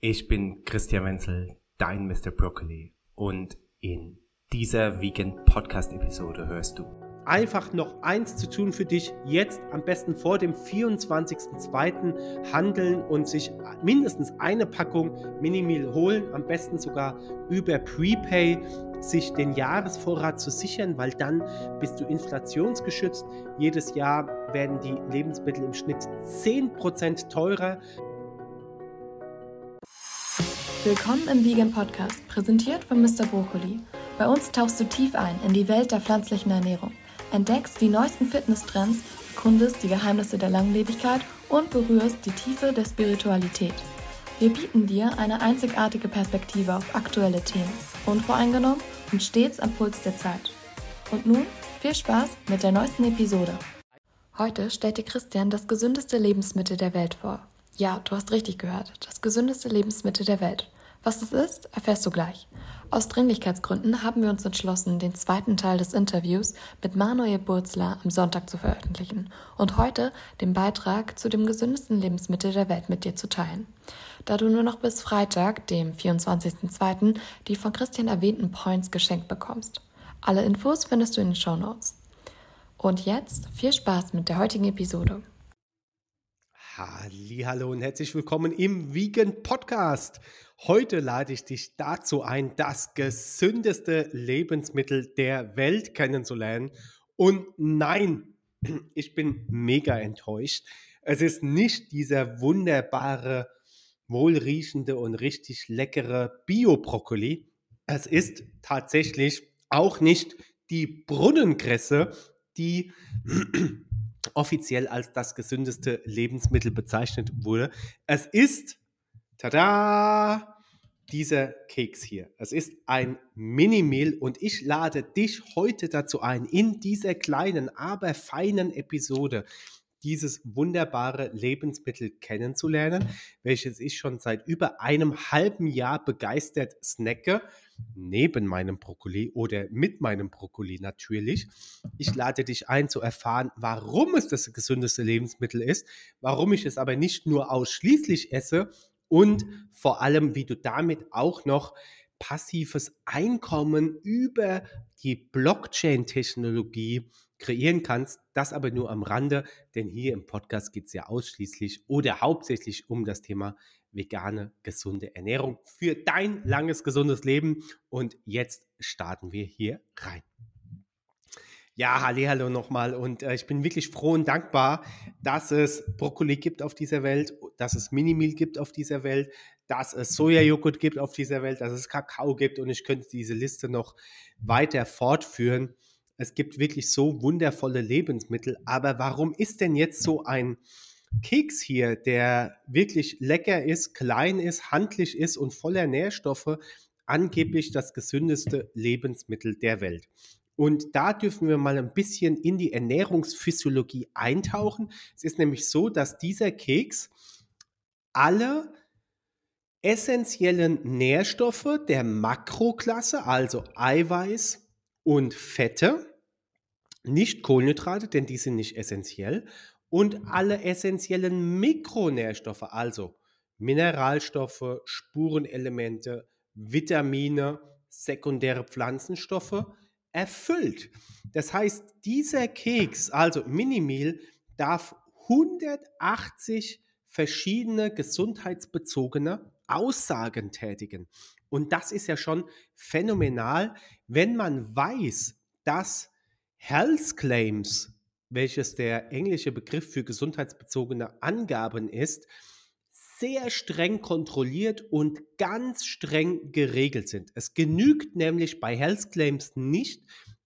Ich bin Christian Wenzel, dein Mr. Broccoli und in dieser Vegan Podcast Episode hörst du einfach noch eins zu tun für dich, jetzt am besten vor dem 24.02. handeln und sich mindestens eine Packung Minimil holen, am besten sogar über Prepay sich den Jahresvorrat zu sichern, weil dann bist du inflationsgeschützt. Jedes Jahr werden die Lebensmittel im Schnitt 10% teurer. Willkommen im Vegan Podcast, präsentiert von Mr. Brokkoli. Bei uns tauchst du tief ein in die Welt der pflanzlichen Ernährung, entdeckst die neuesten Fitnesstrends, erkundest die Geheimnisse der Langlebigkeit und berührst die Tiefe der Spiritualität. Wir bieten dir eine einzigartige Perspektive auf aktuelle Themen, unvoreingenommen und stets am Puls der Zeit. Und nun viel Spaß mit der neuesten Episode. Heute stellt dir Christian das gesündeste Lebensmittel der Welt vor. Ja, du hast richtig gehört. Das gesündeste Lebensmittel der Welt. Was es ist, erfährst du gleich. Aus Dringlichkeitsgründen haben wir uns entschlossen, den zweiten Teil des Interviews mit Manuel Burzler am Sonntag zu veröffentlichen und heute den Beitrag zu dem gesündesten Lebensmittel der Welt mit dir zu teilen. Da du nur noch bis Freitag, dem 24.02., die von Christian erwähnten Points geschenkt bekommst. Alle Infos findest du in den Show Notes. Und jetzt viel Spaß mit der heutigen Episode. Hallo und herzlich willkommen im Vegan Podcast. Heute lade ich dich dazu ein, das gesündeste Lebensmittel der Welt kennenzulernen. Und nein, ich bin mega enttäuscht. Es ist nicht dieser wunderbare, wohlriechende und richtig leckere Bio-Brokkoli. Es ist tatsächlich auch nicht die Brunnenkresse, die offiziell als das gesündeste Lebensmittel bezeichnet wurde. Es ist, tada, dieser Keks hier. Es ist ein Mini-Meal und ich lade dich heute dazu ein, in dieser kleinen, aber feinen Episode dieses wunderbare Lebensmittel kennenzulernen, welches ich schon seit über einem halben Jahr begeistert snacke neben meinem Brokkoli oder mit meinem Brokkoli natürlich. Ich lade dich ein zu erfahren, warum es das gesündeste Lebensmittel ist, warum ich es aber nicht nur ausschließlich esse und vor allem, wie du damit auch noch passives Einkommen über die Blockchain-Technologie kreieren kannst. Das aber nur am Rande, denn hier im Podcast geht es ja ausschließlich oder hauptsächlich um das Thema vegane, gesunde Ernährung für dein langes, gesundes Leben. Und jetzt starten wir hier rein. Ja, hallo nochmal und äh, ich bin wirklich froh und dankbar, dass es Brokkoli gibt auf dieser Welt, dass es Minimil gibt auf dieser Welt, dass es Sojajoghurt gibt auf dieser Welt, dass es Kakao gibt und ich könnte diese Liste noch weiter fortführen. Es gibt wirklich so wundervolle Lebensmittel, aber warum ist denn jetzt so ein Keks hier, der wirklich lecker ist, klein ist, handlich ist und voller Nährstoffe, angeblich das gesündeste Lebensmittel der Welt. Und da dürfen wir mal ein bisschen in die Ernährungsphysiologie eintauchen. Es ist nämlich so, dass dieser Keks alle essentiellen Nährstoffe der Makroklasse, also Eiweiß und Fette, nicht Kohlenhydrate, denn die sind nicht essentiell, und alle essentiellen Mikronährstoffe, also Mineralstoffe, Spurenelemente, Vitamine, sekundäre Pflanzenstoffe, erfüllt. Das heißt, dieser Keks, also Minimil, darf 180 verschiedene gesundheitsbezogene Aussagen tätigen. Und das ist ja schon phänomenal, wenn man weiß, dass Health Claims welches der englische Begriff für gesundheitsbezogene Angaben ist, sehr streng kontrolliert und ganz streng geregelt sind. Es genügt nämlich bei Health Claims nicht,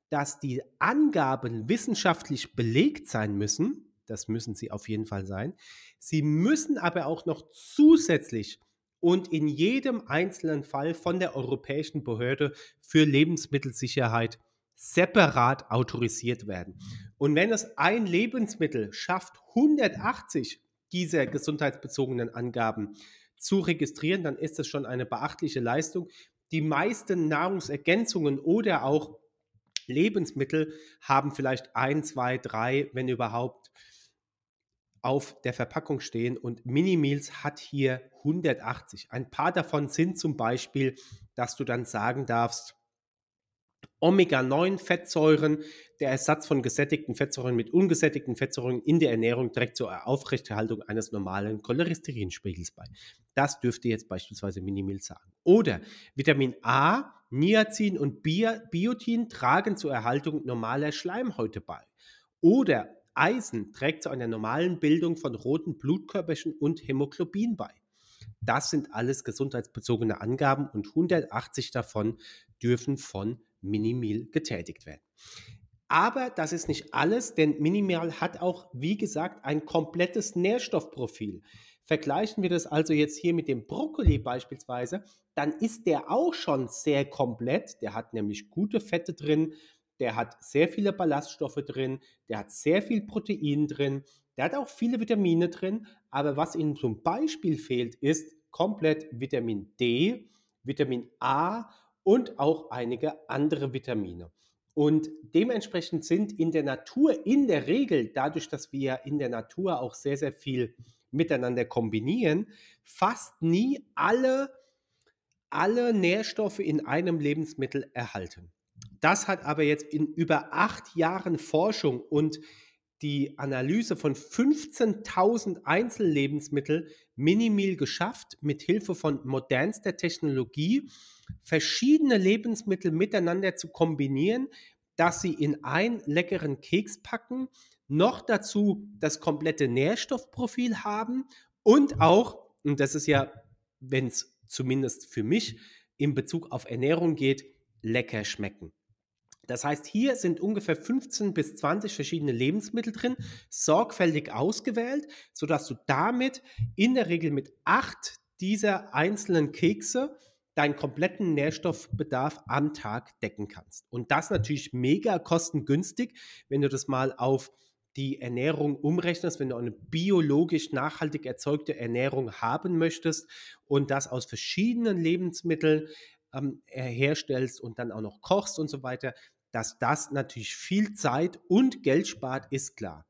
dass die Angaben wissenschaftlich belegt sein müssen. Das müssen sie auf jeden Fall sein. Sie müssen aber auch noch zusätzlich und in jedem einzelnen Fall von der Europäischen Behörde für Lebensmittelsicherheit separat autorisiert werden. Und wenn es ein Lebensmittel schafft, 180 dieser gesundheitsbezogenen Angaben zu registrieren, dann ist das schon eine beachtliche Leistung. Die meisten Nahrungsergänzungen oder auch Lebensmittel haben vielleicht ein, zwei, drei, wenn überhaupt, auf der Verpackung stehen und Mini-Meals hat hier 180. Ein paar davon sind zum Beispiel, dass du dann sagen darfst, Omega-9-Fettsäuren, der Ersatz von gesättigten Fettsäuren mit ungesättigten Fettsäuren in der Ernährung trägt zur Aufrechterhaltung eines normalen Cholesterinspiegels bei. Das dürfte jetzt beispielsweise Minimil sagen. Oder Vitamin A, Niacin und Biotin tragen zur Erhaltung normaler Schleimhäute bei. Oder Eisen trägt zu einer normalen Bildung von roten Blutkörperchen und Hämoglobin bei. Das sind alles gesundheitsbezogene Angaben und 180 davon dürfen von Minimil getätigt werden. Aber das ist nicht alles, denn Minimal hat auch, wie gesagt, ein komplettes Nährstoffprofil. Vergleichen wir das also jetzt hier mit dem Brokkoli beispielsweise, dann ist der auch schon sehr komplett. Der hat nämlich gute Fette drin, der hat sehr viele Ballaststoffe drin, der hat sehr viel Protein drin, der hat auch viele Vitamine drin, aber was ihm zum Beispiel fehlt, ist komplett Vitamin D, Vitamin A und auch einige andere Vitamine. Und dementsprechend sind in der Natur in der Regel, dadurch, dass wir in der Natur auch sehr, sehr viel miteinander kombinieren, fast nie alle, alle Nährstoffe in einem Lebensmittel erhalten. Das hat aber jetzt in über acht Jahren Forschung und die Analyse von 15.000 Einzellebensmitteln Minimil geschafft, mit Hilfe von modernster Technologie verschiedene Lebensmittel miteinander zu kombinieren, dass sie in einen leckeren Keks packen, noch dazu das komplette Nährstoffprofil haben und auch, und das ist ja, wenn es zumindest für mich in Bezug auf Ernährung geht, lecker schmecken. Das heißt, hier sind ungefähr 15 bis 20 verschiedene Lebensmittel drin, sorgfältig ausgewählt, sodass du damit in der Regel mit acht dieser einzelnen Kekse deinen kompletten Nährstoffbedarf am Tag decken kannst. Und das natürlich mega kostengünstig, wenn du das mal auf die Ernährung umrechnest, wenn du eine biologisch nachhaltig erzeugte Ernährung haben möchtest und das aus verschiedenen Lebensmitteln ähm, herstellst und dann auch noch kochst und so weiter, dass das natürlich viel Zeit und Geld spart, ist klar.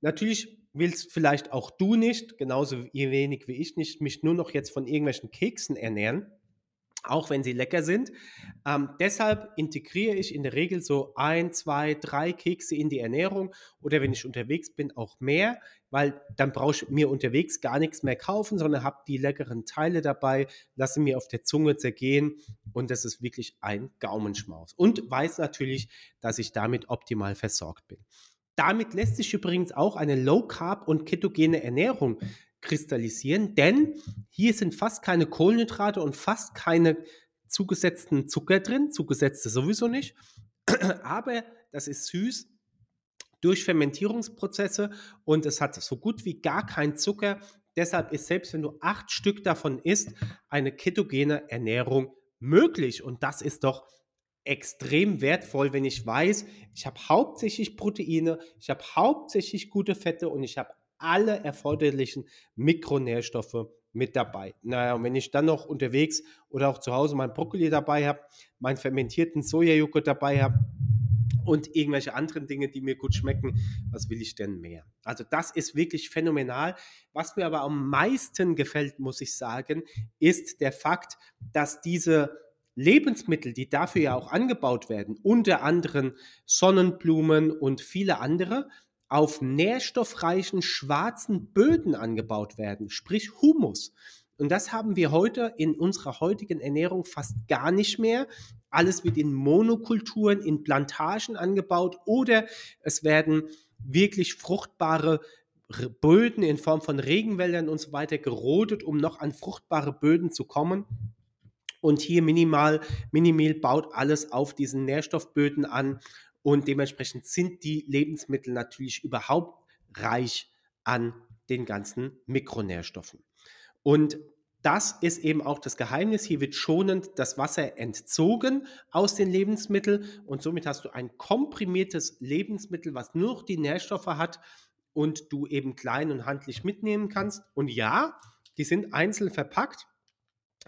Natürlich willst vielleicht auch du nicht, genauso wenig wie ich nicht, mich nur noch jetzt von irgendwelchen Keksen ernähren auch wenn sie lecker sind. Ähm, deshalb integriere ich in der Regel so ein, zwei, drei Kekse in die Ernährung oder wenn ich unterwegs bin auch mehr, weil dann brauche ich mir unterwegs gar nichts mehr kaufen, sondern habe die leckeren Teile dabei, lasse mir auf der Zunge zergehen und das ist wirklich ein Gaumenschmaus. Und weiß natürlich, dass ich damit optimal versorgt bin. Damit lässt sich übrigens auch eine Low Carb und ketogene Ernährung kristallisieren, denn hier sind fast keine Kohlenhydrate und fast keine zugesetzten Zucker drin, zugesetzte sowieso nicht, aber das ist süß durch Fermentierungsprozesse und es hat so gut wie gar keinen Zucker. Deshalb ist selbst wenn du acht Stück davon isst, eine ketogene Ernährung möglich und das ist doch extrem wertvoll, wenn ich weiß, ich habe hauptsächlich Proteine, ich habe hauptsächlich gute Fette und ich habe alle erforderlichen Mikronährstoffe mit dabei. Naja, und wenn ich dann noch unterwegs oder auch zu Hause mein Brokkoli dabei habe, meinen fermentierten Sojajoghurt dabei habe und irgendwelche anderen Dinge, die mir gut schmecken, was will ich denn mehr? Also das ist wirklich phänomenal. Was mir aber am meisten gefällt, muss ich sagen, ist der Fakt, dass diese Lebensmittel, die dafür ja auch angebaut werden, unter anderem Sonnenblumen und viele andere, auf nährstoffreichen schwarzen Böden angebaut werden, sprich Humus. Und das haben wir heute in unserer heutigen Ernährung fast gar nicht mehr. Alles wird in Monokulturen, in Plantagen angebaut oder es werden wirklich fruchtbare Böden in Form von Regenwäldern und so weiter gerodet, um noch an fruchtbare Böden zu kommen. Und hier minimal, Minimil baut alles auf diesen Nährstoffböden an und dementsprechend sind die Lebensmittel natürlich überhaupt reich an den ganzen Mikronährstoffen. Und das ist eben auch das Geheimnis. Hier wird schonend das Wasser entzogen aus den Lebensmitteln und somit hast du ein komprimiertes Lebensmittel, was nur noch die Nährstoffe hat und du eben klein und handlich mitnehmen kannst. Und ja, die sind einzeln verpackt.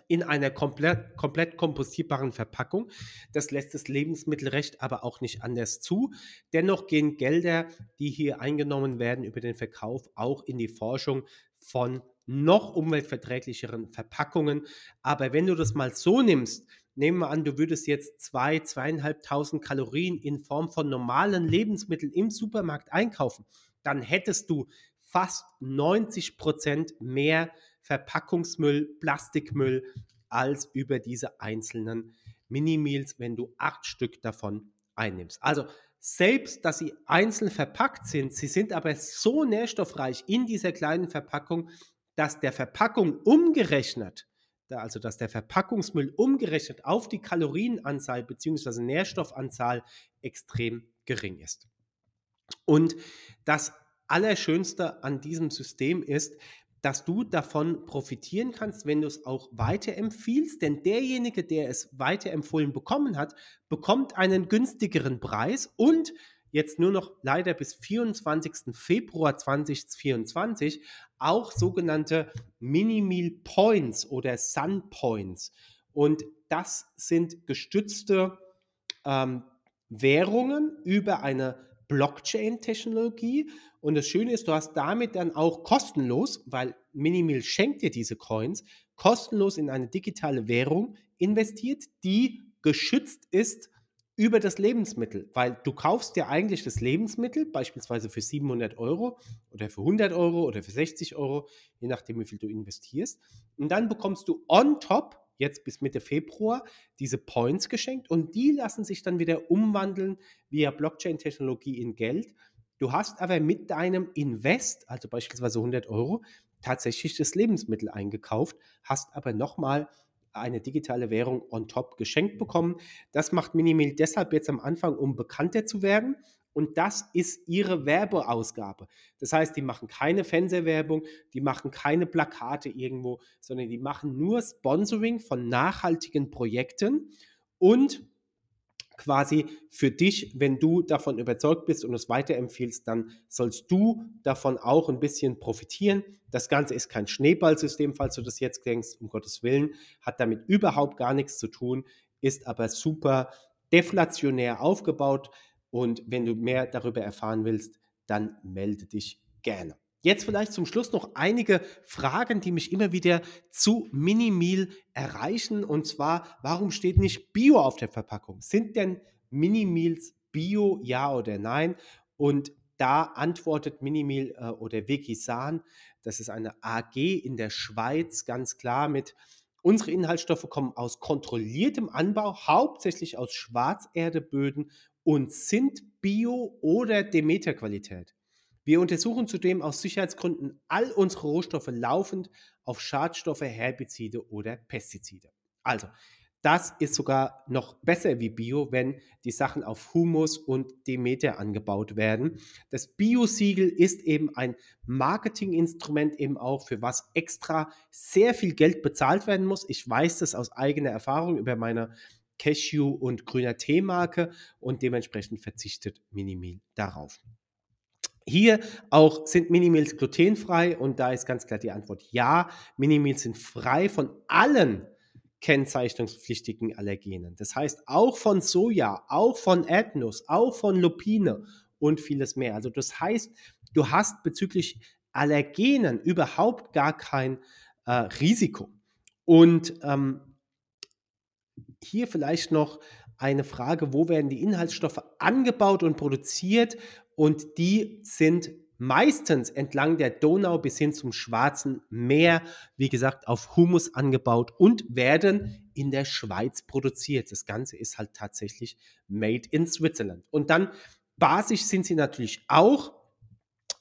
In einer komplett, komplett kompostierbaren Verpackung. Das lässt das Lebensmittelrecht aber auch nicht anders zu. Dennoch gehen Gelder, die hier eingenommen werden über den Verkauf, auch in die Forschung von noch umweltverträglicheren Verpackungen. Aber wenn du das mal so nimmst, nehmen wir an, du würdest jetzt zwei, zweieinhalbtausend Kalorien in Form von normalen Lebensmitteln im Supermarkt einkaufen, dann hättest du fast 90 Prozent mehr Verpackungsmüll, Plastikmüll als über diese einzelnen Mini-Meals, wenn du acht Stück davon einnimmst. Also selbst, dass sie einzeln verpackt sind, sie sind aber so nährstoffreich in dieser kleinen Verpackung, dass der Verpackung umgerechnet, also dass der Verpackungsmüll umgerechnet auf die Kalorienanzahl bzw. Nährstoffanzahl extrem gering ist. Und das Allerschönste an diesem System ist, dass du davon profitieren kannst, wenn du es auch weiterempfiehlst. Denn derjenige, der es weiterempfohlen bekommen hat, bekommt einen günstigeren Preis und jetzt nur noch leider bis 24. Februar 2024 auch sogenannte Mini-Meal Points oder Sun Points. Und das sind gestützte ähm, Währungen über eine Blockchain-Technologie. Und das Schöne ist, du hast damit dann auch kostenlos, weil Minimil schenkt dir diese Coins, kostenlos in eine digitale Währung investiert, die geschützt ist über das Lebensmittel, weil du kaufst dir eigentlich das Lebensmittel, beispielsweise für 700 Euro oder für 100 Euro oder für 60 Euro, je nachdem, wie viel du investierst. Und dann bekommst du on top jetzt bis Mitte Februar diese Points geschenkt und die lassen sich dann wieder umwandeln via Blockchain-Technologie in Geld. Du hast aber mit deinem Invest, also beispielsweise 100 Euro, tatsächlich das Lebensmittel eingekauft, hast aber nochmal eine digitale Währung on top geschenkt bekommen. Das macht Minimil deshalb jetzt am Anfang, um bekannter zu werden und das ist ihre Werbeausgabe. Das heißt, die machen keine Fernsehwerbung, die machen keine Plakate irgendwo, sondern die machen nur Sponsoring von nachhaltigen Projekten und quasi für dich, wenn du davon überzeugt bist und es weiterempfiehlst, dann sollst du davon auch ein bisschen profitieren. Das Ganze ist kein Schneeballsystem, falls du das jetzt denkst, um Gottes Willen, hat damit überhaupt gar nichts zu tun, ist aber super deflationär aufgebaut. Und wenn du mehr darüber erfahren willst, dann melde dich gerne. Jetzt vielleicht zum Schluss noch einige Fragen, die mich immer wieder zu Minimil erreichen. Und zwar, warum steht nicht Bio auf der Verpackung? Sind denn Minimils Bio, ja oder nein? Und da antwortet Minimil äh, oder Wikisan, das ist eine AG in der Schweiz, ganz klar mit, unsere Inhaltsstoffe kommen aus kontrolliertem Anbau, hauptsächlich aus Schwarzerdeböden und sind Bio- oder Demeter-Qualität. Wir untersuchen zudem aus Sicherheitsgründen all unsere Rohstoffe laufend auf Schadstoffe, Herbizide oder Pestizide. Also, das ist sogar noch besser wie Bio, wenn die Sachen auf Humus und Demeter angebaut werden. Das Bio-Siegel ist eben ein Marketinginstrument eben auch, für was extra sehr viel Geld bezahlt werden muss. Ich weiß das aus eigener Erfahrung über meine Cashew und grüner Teemarke und dementsprechend verzichtet Minimil darauf. Hier auch sind Minimils glutenfrei und da ist ganz klar die Antwort ja. Minimils sind frei von allen kennzeichnungspflichtigen Allergenen. Das heißt auch von Soja, auch von Erdnuss, auch von Lupine und vieles mehr. Also das heißt, du hast bezüglich Allergenen überhaupt gar kein äh, Risiko. Und ähm, hier vielleicht noch eine Frage, wo werden die Inhaltsstoffe angebaut und produziert? Und die sind meistens entlang der Donau bis hin zum Schwarzen Meer, wie gesagt, auf Humus angebaut und werden in der Schweiz produziert. Das Ganze ist halt tatsächlich made in Switzerland. Und dann basisch sind sie natürlich auch.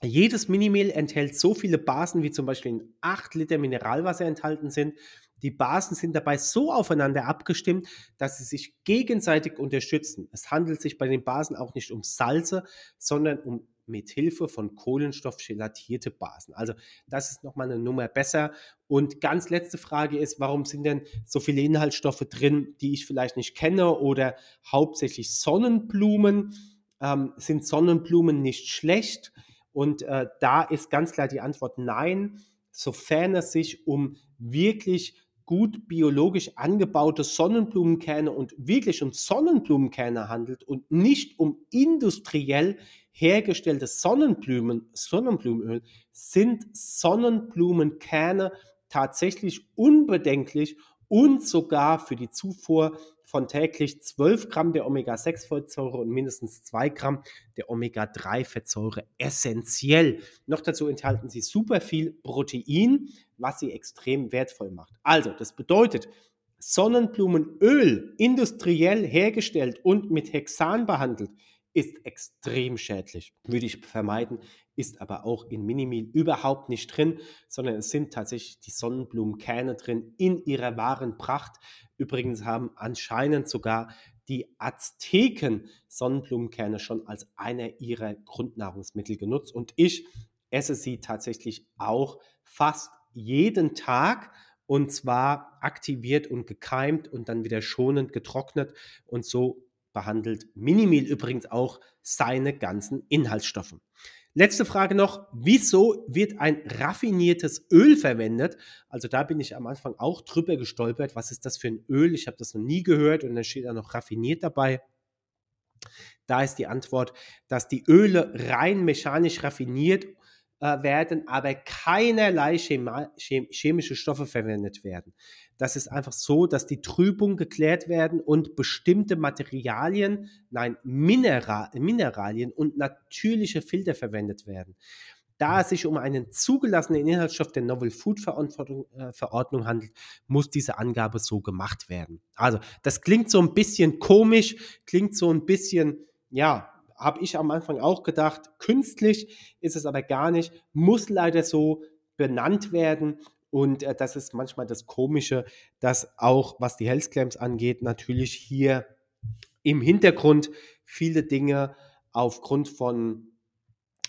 Jedes Minimehl enthält so viele Basen, wie zum Beispiel in 8 Liter Mineralwasser enthalten sind. Die Basen sind dabei so aufeinander abgestimmt, dass sie sich gegenseitig unterstützen. Es handelt sich bei den Basen auch nicht um Salze, sondern um mit Hilfe von Kohlenstoff gelatierte Basen. Also das ist nochmal eine Nummer besser. Und ganz letzte Frage ist, warum sind denn so viele Inhaltsstoffe drin, die ich vielleicht nicht kenne oder hauptsächlich Sonnenblumen? Ähm, sind Sonnenblumen nicht schlecht? Und äh, da ist ganz klar die Antwort nein, sofern es sich um wirklich gut biologisch angebaute Sonnenblumenkerne und wirklich um Sonnenblumenkerne handelt und nicht um industriell hergestelltes Sonnenblumen, Sonnenblumenöl, sind Sonnenblumenkerne tatsächlich unbedenklich und sogar für die Zufuhr von täglich 12 Gramm der Omega-6-Fettsäure und mindestens 2 Gramm der Omega-3-Fettsäure essentiell. Noch dazu enthalten sie super viel Protein, was sie extrem wertvoll macht. Also, das bedeutet, Sonnenblumenöl industriell hergestellt und mit Hexan behandelt ist extrem schädlich. Würde ich vermeiden, ist aber auch in Minimil überhaupt nicht drin, sondern es sind tatsächlich die Sonnenblumenkerne drin in ihrer wahren Pracht. Übrigens haben anscheinend sogar die Azteken Sonnenblumenkerne schon als einer ihrer Grundnahrungsmittel genutzt und ich esse sie tatsächlich auch fast jeden Tag und zwar aktiviert und gekeimt und dann wieder schonend getrocknet und so behandelt Minimil übrigens auch seine ganzen Inhaltsstoffe. Letzte Frage noch, wieso wird ein raffiniertes Öl verwendet? Also da bin ich am Anfang auch drüber gestolpert. Was ist das für ein Öl? Ich habe das noch nie gehört und dann steht da noch raffiniert dabei. Da ist die Antwort, dass die Öle rein mechanisch raffiniert äh, werden, aber keinerlei Chema, chemische Stoffe verwendet werden. Das ist einfach so, dass die Trübung geklärt werden und bestimmte Materialien, nein, Mineral, Mineralien und natürliche Filter verwendet werden. Da es sich um einen zugelassenen Inhaltsstoff der Novel Food Verordnung, äh, Verordnung handelt, muss diese Angabe so gemacht werden. Also, das klingt so ein bisschen komisch, klingt so ein bisschen, ja, habe ich am Anfang auch gedacht, künstlich ist es aber gar nicht, muss leider so benannt werden und äh, das ist manchmal das Komische, dass auch was die Health Claims angeht, natürlich hier im Hintergrund viele Dinge aufgrund von,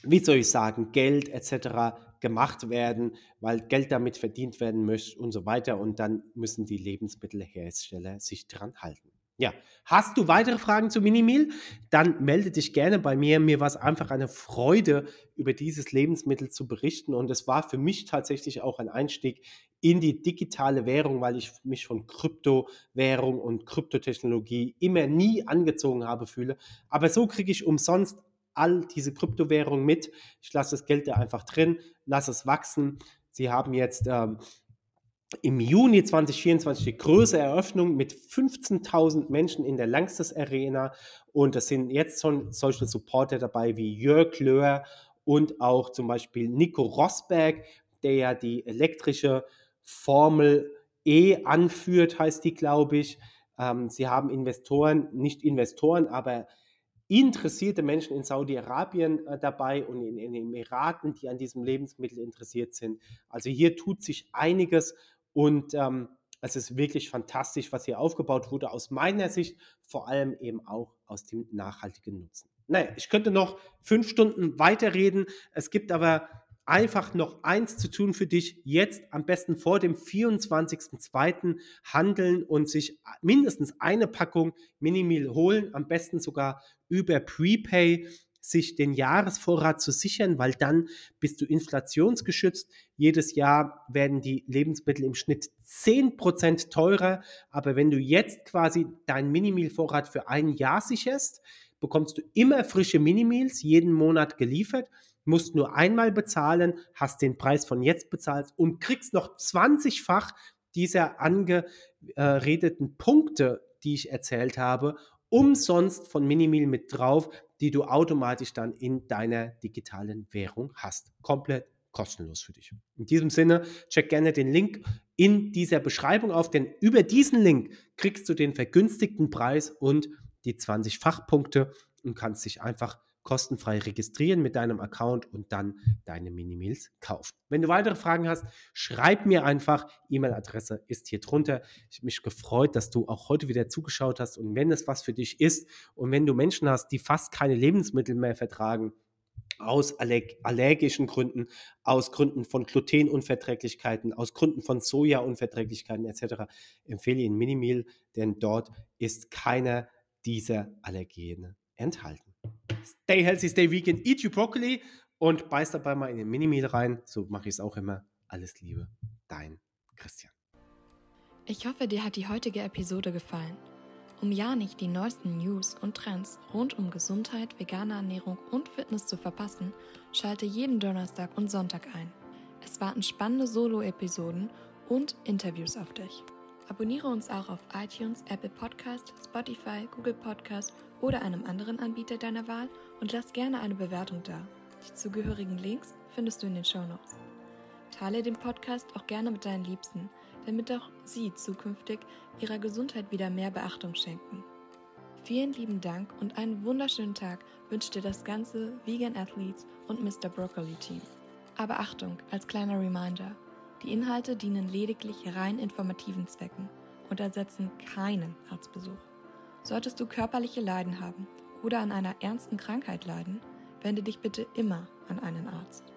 wie soll ich sagen, Geld etc. gemacht werden, weil Geld damit verdient werden möchte und so weiter. Und dann müssen die Lebensmittelhersteller sich dran halten. Ja, hast du weitere Fragen zu Minimil? Dann melde dich gerne bei mir. Mir war es einfach eine Freude, über dieses Lebensmittel zu berichten. Und es war für mich tatsächlich auch ein Einstieg in die digitale Währung, weil ich mich von Kryptowährung und Kryptotechnologie immer nie angezogen habe fühle. Aber so kriege ich umsonst all diese Kryptowährungen mit. Ich lasse das Geld da einfach drin, lasse es wachsen. Sie haben jetzt ähm, im Juni 2024 die größte Eröffnung mit 15.000 Menschen in der Langstes Arena und es sind jetzt schon solche Supporter dabei wie Jörg Löhr und auch zum Beispiel Nico Rosberg, der ja die elektrische Formel E anführt, heißt die, glaube ich. Ähm, sie haben Investoren, nicht Investoren, aber interessierte Menschen in Saudi-Arabien äh, dabei und in, in den Emiraten, die an diesem Lebensmittel interessiert sind. Also hier tut sich einiges und ähm, es ist wirklich fantastisch, was hier aufgebaut wurde, aus meiner Sicht, vor allem eben auch aus dem nachhaltigen Nutzen. Naja, ich könnte noch fünf Stunden weiterreden. Es gibt aber einfach noch eins zu tun für dich. Jetzt am besten vor dem 24.02. handeln und sich mindestens eine Packung Minimil holen. Am besten sogar über Prepay sich den Jahresvorrat zu sichern, weil dann bist du inflationsgeschützt. Jedes Jahr werden die Lebensmittel im Schnitt 10% teurer, aber wenn du jetzt quasi deinen Minimilvorrat für ein Jahr sicherst, bekommst du immer frische Minimils jeden Monat geliefert, musst nur einmal bezahlen, hast den Preis von jetzt bezahlt und kriegst noch 20-fach dieser angeredeten Punkte, die ich erzählt habe, umsonst von Minimil mit drauf, die du automatisch dann in deiner digitalen Währung hast. Komplett kostenlos für dich. In diesem Sinne, check gerne den Link in dieser Beschreibung auf, denn über diesen Link kriegst du den vergünstigten Preis und die 20 Fachpunkte und kannst dich einfach kostenfrei registrieren mit deinem Account und dann deine Minimils kaufen. Wenn du weitere Fragen hast, schreib mir einfach. E-Mail-Adresse ist hier drunter. Ich habe mich gefreut, dass du auch heute wieder zugeschaut hast. Und wenn es was für dich ist und wenn du Menschen hast, die fast keine Lebensmittel mehr vertragen, aus allergischen Gründen, aus Gründen von Glutenunverträglichkeiten, aus Gründen von Sojaunverträglichkeiten etc. empfehle Ihnen Minimil, denn dort ist keiner dieser Allergene enthalten. Stay healthy, stay vegan, eat your broccoli und beiß dabei mal in den Mini-Meal rein. So mache ich es auch immer. Alles Liebe, dein Christian. Ich hoffe, dir hat die heutige Episode gefallen. Um ja nicht die neuesten News und Trends rund um Gesundheit, vegane Ernährung und Fitness zu verpassen, schalte jeden Donnerstag und Sonntag ein. Es warten spannende Solo-Episoden und Interviews auf dich. Abonniere uns auch auf iTunes, Apple Podcast, Spotify, Google Podcast oder einem anderen Anbieter deiner Wahl und lass gerne eine Bewertung da. Die zugehörigen Links findest du in den Show Notes. Teile den Podcast auch gerne mit deinen Liebsten, damit auch sie zukünftig ihrer Gesundheit wieder mehr Beachtung schenken. Vielen lieben Dank und einen wunderschönen Tag wünscht dir das ganze Vegan Athletes und Mr. Broccoli Team. Aber Achtung, als kleiner Reminder, die Inhalte dienen lediglich rein informativen Zwecken und ersetzen keinen Arztbesuch. Solltest du körperliche Leiden haben oder an einer ernsten Krankheit leiden, wende dich bitte immer an einen Arzt.